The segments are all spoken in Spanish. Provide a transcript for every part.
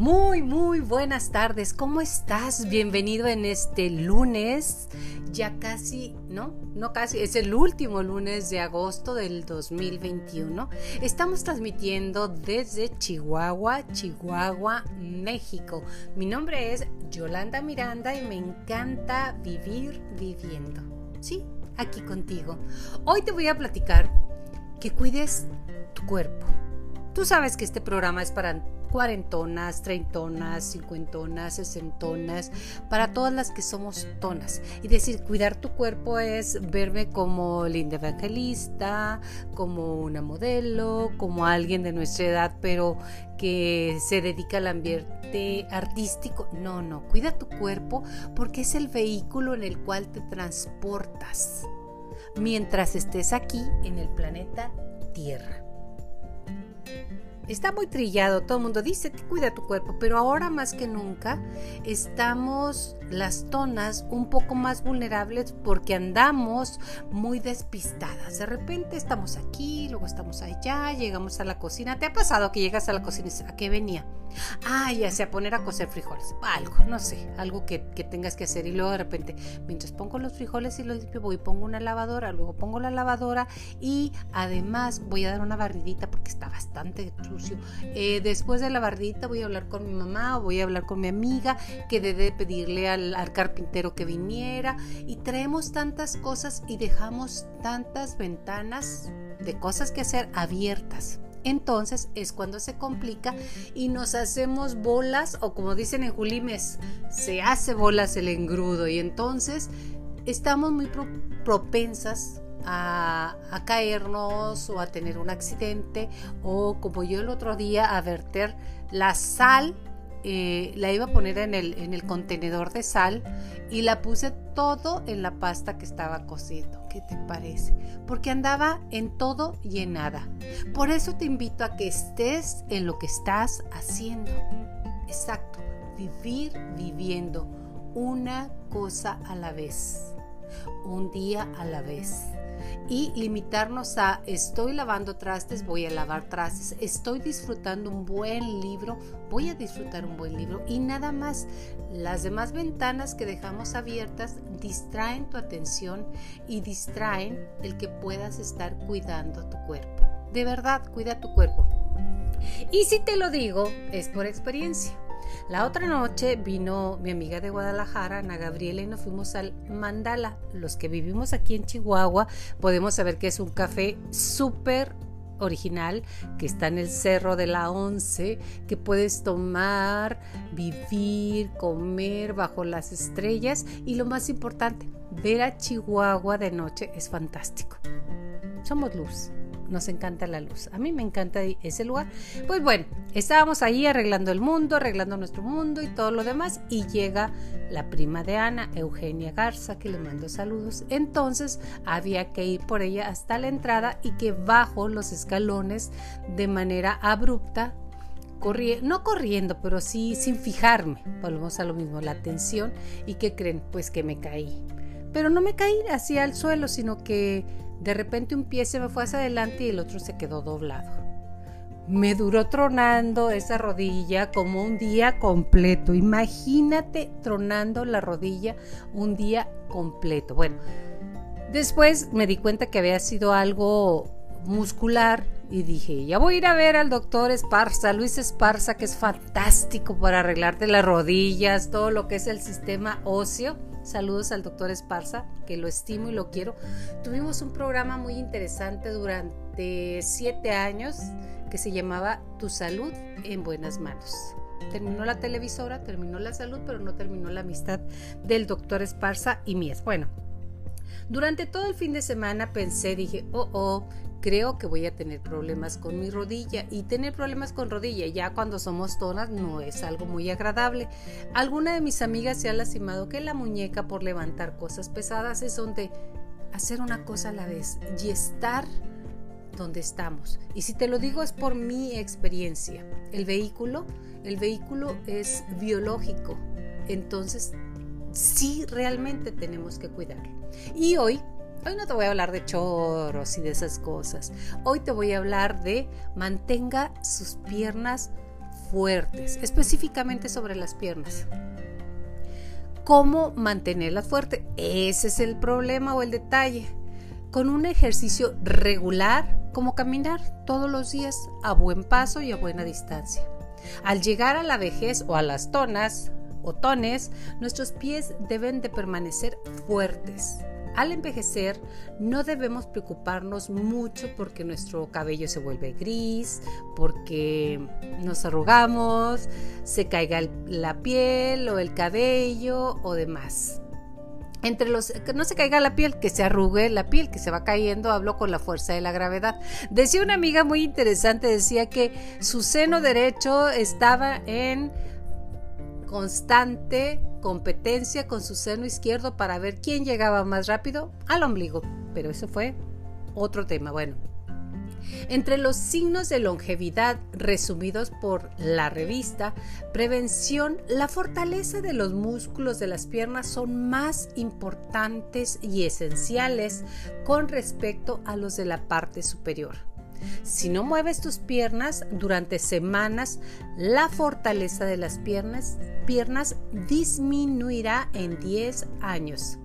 Muy, muy buenas tardes. ¿Cómo estás? Bienvenido en este lunes. Ya casi, ¿no? No casi, es el último lunes de agosto del 2021. Estamos transmitiendo desde Chihuahua, Chihuahua, México. Mi nombre es Yolanda Miranda y me encanta vivir viviendo. Sí, aquí contigo. Hoy te voy a platicar que cuides tu cuerpo. Tú sabes que este programa es para cuarentonas, treintonas, cincuentonas, sesentonas, para todas las que somos tonas. Y decir, cuidar tu cuerpo es verme como linda evangelista, como una modelo, como alguien de nuestra edad, pero que se dedica al ambiente artístico. No, no, cuida tu cuerpo porque es el vehículo en el cual te transportas mientras estés aquí en el planeta Tierra está muy trillado, todo el mundo dice cuida tu cuerpo, pero ahora más que nunca estamos las tonas un poco más vulnerables porque andamos muy despistadas. De repente estamos aquí, luego estamos allá, llegamos a la cocina. ¿Te ha pasado que llegas a la cocina y dices, ¿a qué venía? Ah, ya sea poner a cocer frijoles. Algo, no sé, algo que, tengas que hacer. Y luego de repente, mientras pongo los frijoles y los limpio, voy y pongo una lavadora, luego pongo la lavadora y además voy a dar una barridita porque está bastante Eh, después de la barridita voy a hablar con mi mamá o voy a hablar con mi amiga que debe pedirle al carpintero que viniera. Y traemos tantas cosas y dejamos tantas ventanas de cosas que hacer abiertas. Entonces es cuando se complica y nos hacemos bolas o como dicen en Julimes, se hace bolas el engrudo. Y entonces estamos muy propensas a, caernos o a tener un accidente o como yo el otro día a verter la sal eh, la iba a poner en el, en el contenedor de sal y la puse todo en la pasta que estaba cociendo. ¿Qué te parece? Porque andaba en todo y en nada. Por eso te invito a que estés en lo que estás haciendo. Exacto, vivir viviendo una cosa a la vez, un día a la vez y limitarnos a estoy lavando trastes, voy a lavar trastes, estoy disfrutando un buen libro, voy a disfrutar un buen libro y nada más. Las demás ventanas que dejamos abiertas distraen tu atención y distraen el que puedas estar cuidando tu cuerpo. De verdad, cuida tu cuerpo. Y si te lo digo, es por experiencia. La otra noche vino mi amiga de Guadalajara, Ana Gabriela, y nos fuimos al Mandala. Los que vivimos aquí en Chihuahua podemos saber que es un café súper original que está en el Cerro de la Once, que puedes tomar, vivir, comer bajo las estrellas y lo más importante, ver a Chihuahua de noche es fantástico. Somos luz nos encanta la luz. A mí me encanta ese lugar. Pues bueno, estábamos ahí arreglando el mundo, arreglando nuestro mundo y todo lo demás. Y llega la prima de Ana, Eugenia Garza, que le mando saludos. Entonces había que ir por ella hasta la entrada y que bajo los escalones de manera abrupta no corriendo, pero sí sin fijarme, volvemos a lo mismo, la atención y que creen, pues que me caí. Pero no me caí hacia el suelo, sino que de repente un pie se me fue hacia adelante y el otro se quedó doblado. Me duró tronando esa rodilla como un día completo. Imagínate tronando la rodilla un día completo. Bueno, después me di cuenta que había sido algo muscular y dije, ya voy a ir a ver al doctor Esparza, Luis Esparza, que es fantástico para arreglarte las rodillas, todo lo que es el sistema óseo. Saludos al doctor Esparza, que lo estimo y lo quiero. Tuvimos un programa muy interesante durante siete años que se llamaba Tu salud en buenas manos. Terminó la televisora, terminó la salud, pero no terminó la amistad del doctor Esparza y mías. Bueno, durante todo el fin de semana pensé, dije, oh, oh, creo que voy a tener problemas con mi rodilla y tener problemas con rodilla ya cuando somos tonas no es algo muy agradable. Alguna de mis amigas se ha lastimado que la muñeca por levantar cosas pesadas es donde hacer una cosa a la vez y estar donde estamos. Y si te lo digo es por mi experiencia. El vehículo, el vehículo es biológico. Entonces, sí realmente tenemos que cuidarlo. Y hoy Hoy no te voy a hablar de choros y de esas cosas. Hoy te voy a hablar de mantenga sus piernas fuertes, específicamente sobre las piernas. ¿Cómo mantenerlas fuertes? Ese es el problema o el detalle. Con un ejercicio regular, como caminar todos los días a buen paso y a buena distancia. Al llegar a la vejez o a las tonas o tones, nuestros pies deben de permanecer fuertes, al envejecer no debemos preocuparnos mucho porque nuestro cabello se vuelve gris, porque nos arrugamos, se caiga la piel o el cabello o demás. Entre los que no se caiga la piel, que se arrugue la piel, que se va cayendo, hablo con la fuerza de la gravedad. Decía una amiga muy interesante, decía que su seno derecho estaba en constante competencia con su seno izquierdo para ver quién llegaba más rápido al ombligo. Pero eso fue otro tema. Bueno, entre los signos de longevidad resumidos por la revista Prevención, la fortaleza de los músculos de las piernas son más importantes y esenciales con respecto a los de la parte superior. Si no mueves tus piernas durante semanas, la fortaleza de las piernas, piernas disminuirá en 10 años.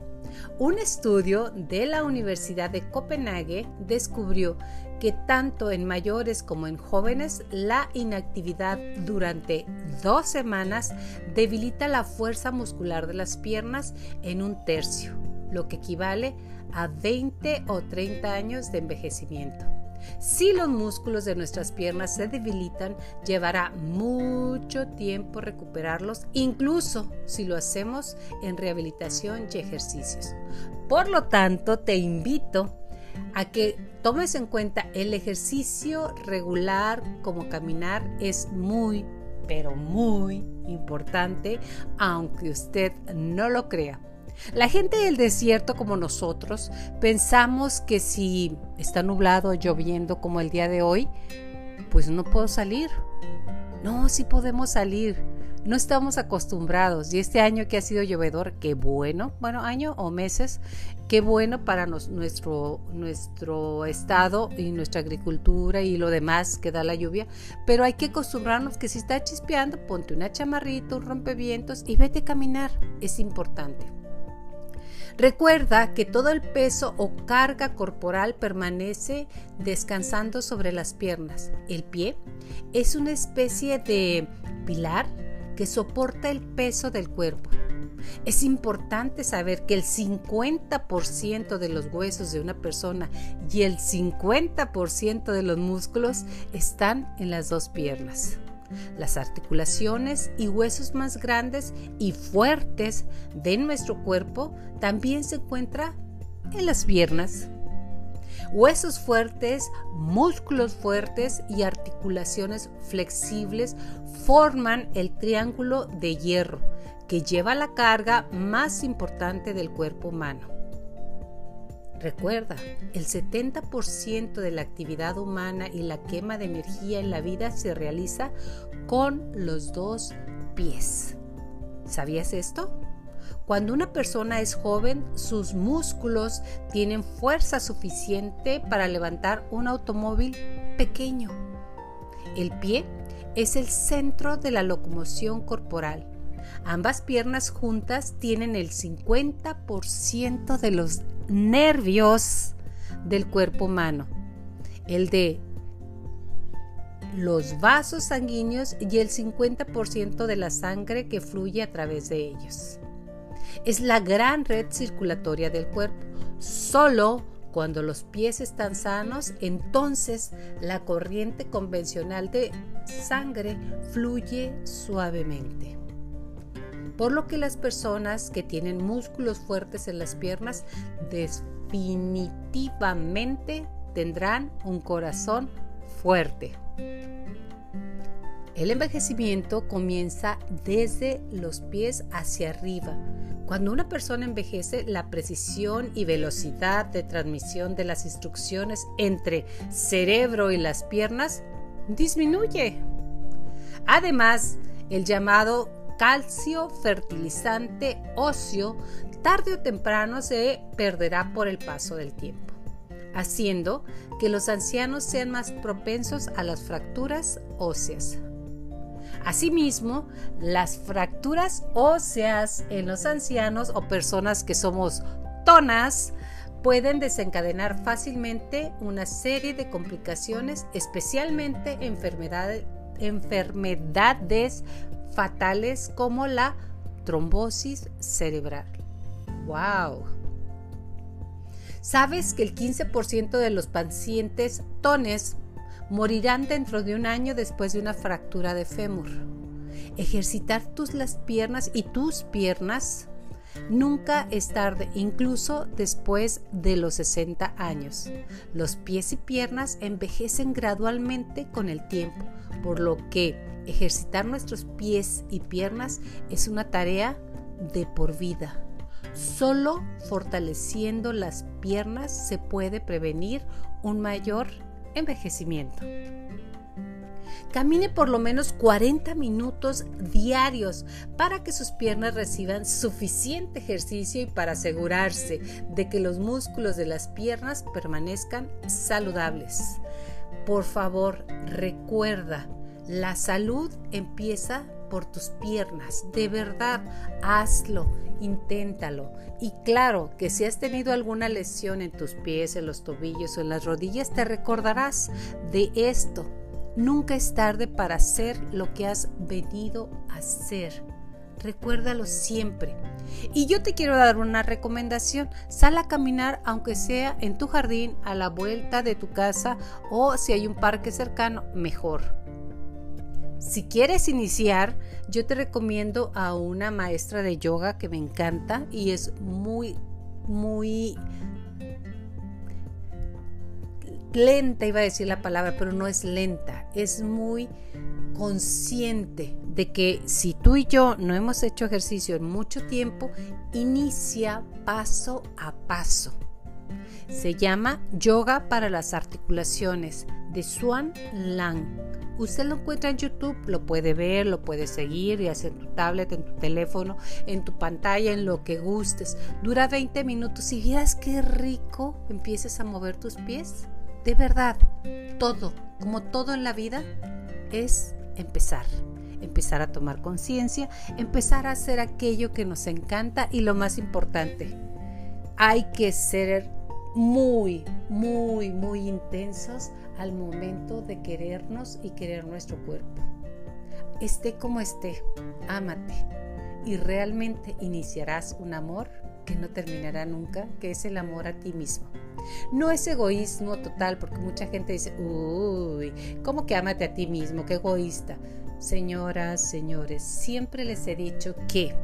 Un estudio de la Universidad de Copenhague descubrió que tanto en mayores como en jóvenes la inactividad durante dos semanas debilita la fuerza muscular de las piernas en un tercio, lo que equivale a 20 o 30 años de envejecimiento. Si los músculos de nuestras piernas se debilitan, llevará mucho tiempo recuperarlos, incluso si lo hacemos en rehabilitación y ejercicios. Por lo tanto, te invito a que tomes en cuenta el ejercicio regular como caminar es muy, pero muy importante, aunque usted no lo crea. La gente del desierto como nosotros pensamos que si está nublado lloviendo como el día de hoy, pues no puedo salir. No, sí podemos salir. No estamos acostumbrados. Y este año que ha sido llovedor, qué bueno, bueno, año o meses, qué bueno para nuestro, nuestro estado y nuestra agricultura y lo demás que da la lluvia. Pero hay que acostumbrarnos que si está chispeando, ponte una chamarrita, un rompevientos y vete a caminar. Es importante. Recuerda que todo el peso o carga corporal permanece descansando sobre las piernas. El pie es una especie de pilar que soporta el peso del cuerpo. Es importante saber que el 50% de los huesos de una persona y el 50% de los músculos están en las dos piernas. Las articulaciones y huesos más grandes y fuertes de nuestro cuerpo también se encuentran en las piernas. Huesos fuertes, músculos fuertes y articulaciones flexibles forman el triángulo de hierro que lleva la carga más importante del cuerpo humano. Recuerda, el 70% de la actividad humana y la quema de energía en la vida se realiza con los dos pies. ¿Sabías esto? Cuando una persona es joven, sus músculos tienen fuerza suficiente para levantar un automóvil pequeño. El pie es el centro de la locomoción corporal. Ambas piernas juntas tienen el 50% de los nervios del cuerpo humano, el de los vasos sanguíneos y el 50% de la sangre que fluye a través de ellos. Es la gran red circulatoria del cuerpo. Solo cuando los pies están sanos, entonces la corriente convencional de sangre fluye suavemente por lo que las personas que tienen músculos fuertes en las piernas definitivamente tendrán un corazón fuerte. El envejecimiento comienza desde los pies hacia arriba. Cuando una persona envejece, la precisión y velocidad de transmisión de las instrucciones entre cerebro y las piernas disminuye. Además, el llamado calcio fertilizante óseo tarde o temprano se perderá por el paso del tiempo, haciendo que los ancianos sean más propensos a las fracturas óseas. Asimismo, las fracturas óseas en los ancianos o personas que somos tonas pueden desencadenar fácilmente una serie de complicaciones, especialmente enfermedades, enfermedades fatales como la trombosis cerebral. ¡Wow! ¿Sabes que el 15% de los pacientes tones morirán dentro de un año después de una fractura de fémur? Ejercitar tus las piernas y tus piernas Nunca es tarde, incluso después de los 60 años. Los pies y piernas envejecen gradualmente con el tiempo, por lo que ejercitar nuestros pies y piernas es una tarea de por vida. Solo fortaleciendo las piernas se puede prevenir un mayor envejecimiento. Camine por lo menos 40 minutos diarios para que sus piernas reciban suficiente ejercicio y para asegurarse de que los músculos de las piernas permanezcan saludables. Por favor, recuerda, la salud empieza por tus piernas. De verdad, hazlo, inténtalo. Y claro que si has tenido alguna lesión en tus pies, en los tobillos o en las rodillas, te recordarás de esto Nunca es tarde para hacer lo que has venido a hacer. Recuérdalo siempre. Y yo te quiero dar una recomendación. Sal a caminar aunque sea en tu jardín, a la vuelta de tu casa o si hay un parque cercano, mejor. Si quieres iniciar, yo te recomiendo a una maestra de yoga que me encanta y es muy, muy lenta, iba a decir la palabra, pero no es lenta, es muy consciente de que si tú y yo no hemos hecho ejercicio en mucho tiempo, inicia paso a paso. Se llama Yoga para las Articulaciones de Swan Lang. Usted lo encuentra en YouTube, lo puede ver, lo puede seguir, y hacer en tu tablet, en tu teléfono, en tu pantalla, en lo que gustes. Dura 20 minutos y vieras qué rico empieces a mover tus pies de verdad, todo, como todo en la vida, es empezar. Empezar a tomar conciencia, empezar a hacer aquello que nos encanta y lo más importante, hay que ser muy, muy, muy intensos al momento de querernos y querer nuestro cuerpo. Esté como esté, ámate y realmente iniciarás un amor que no terminará nunca, que es el amor a ti mismo. No es egoísmo total, porque mucha gente dice, uy, ¿cómo que amate a ti mismo? Qué egoísta. Señoras, señores, siempre les he dicho que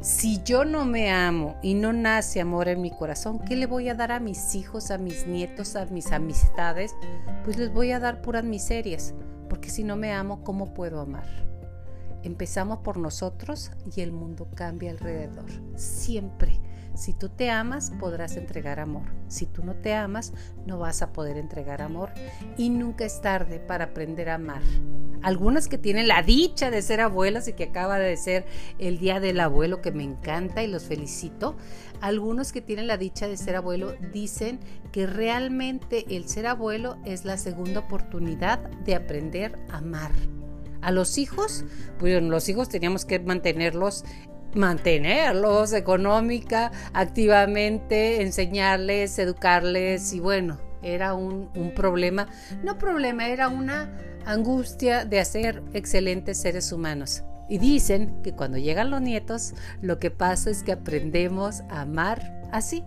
si yo no me amo y no nace amor en mi corazón, ¿qué le voy a dar a mis hijos, a mis nietos, a mis amistades? Pues les voy a dar puras miserias, porque si no me amo, ¿cómo puedo amar? Empezamos por nosotros y el mundo cambia alrededor. Siempre. Si tú te amas, podrás entregar amor. Si tú no te amas, no vas a poder entregar amor. Y nunca es tarde para aprender a amar. Algunas que tienen la dicha de ser abuelas y que acaba de ser el día del abuelo, que me encanta y los felicito. Algunos que tienen la dicha de ser abuelo dicen que realmente el ser abuelo es la segunda oportunidad de aprender a amar. A los hijos, pues los hijos teníamos que mantenerlos mantenerlos económica, activamente, enseñarles, educarles y bueno, era un, un, problema, no problema, era una angustia de hacer excelentes seres humanos. Y dicen que cuando llegan los nietos, lo que pasa es que aprendemos a amar así,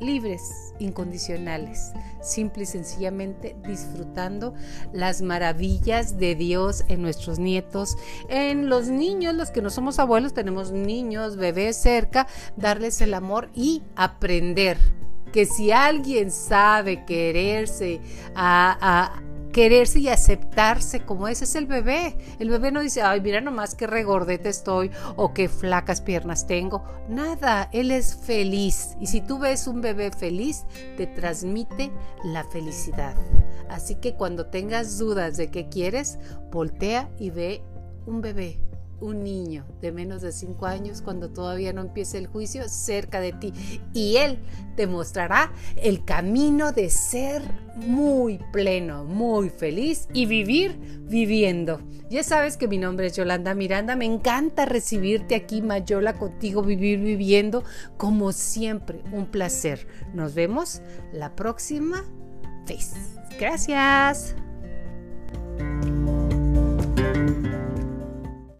libres, incondicionales, simple y sencillamente disfrutando las maravillas de Dios en nuestros nietos, en los niños, los que no somos abuelos, tenemos niños, bebés cerca, darles el amor y aprender que si alguien sabe quererse a, quererse y aceptarse como es, es el bebé. El bebé no dice, ay, mira nomás qué regordete estoy o qué flacas piernas tengo. Nada, él es feliz. Y si tú ves un bebé feliz, te transmite la felicidad. Así que cuando tengas dudas de qué quieres, voltea y ve un bebé un niño de menos de 5 años cuando todavía no empiece el juicio cerca de ti y Él te mostrará el camino de ser muy pleno, muy feliz y vivir viviendo. Ya sabes que mi nombre es Yolanda Miranda, me encanta recibirte aquí Mayola contigo, vivir viviendo como siempre, un placer. Nos vemos la próxima vez. Gracias.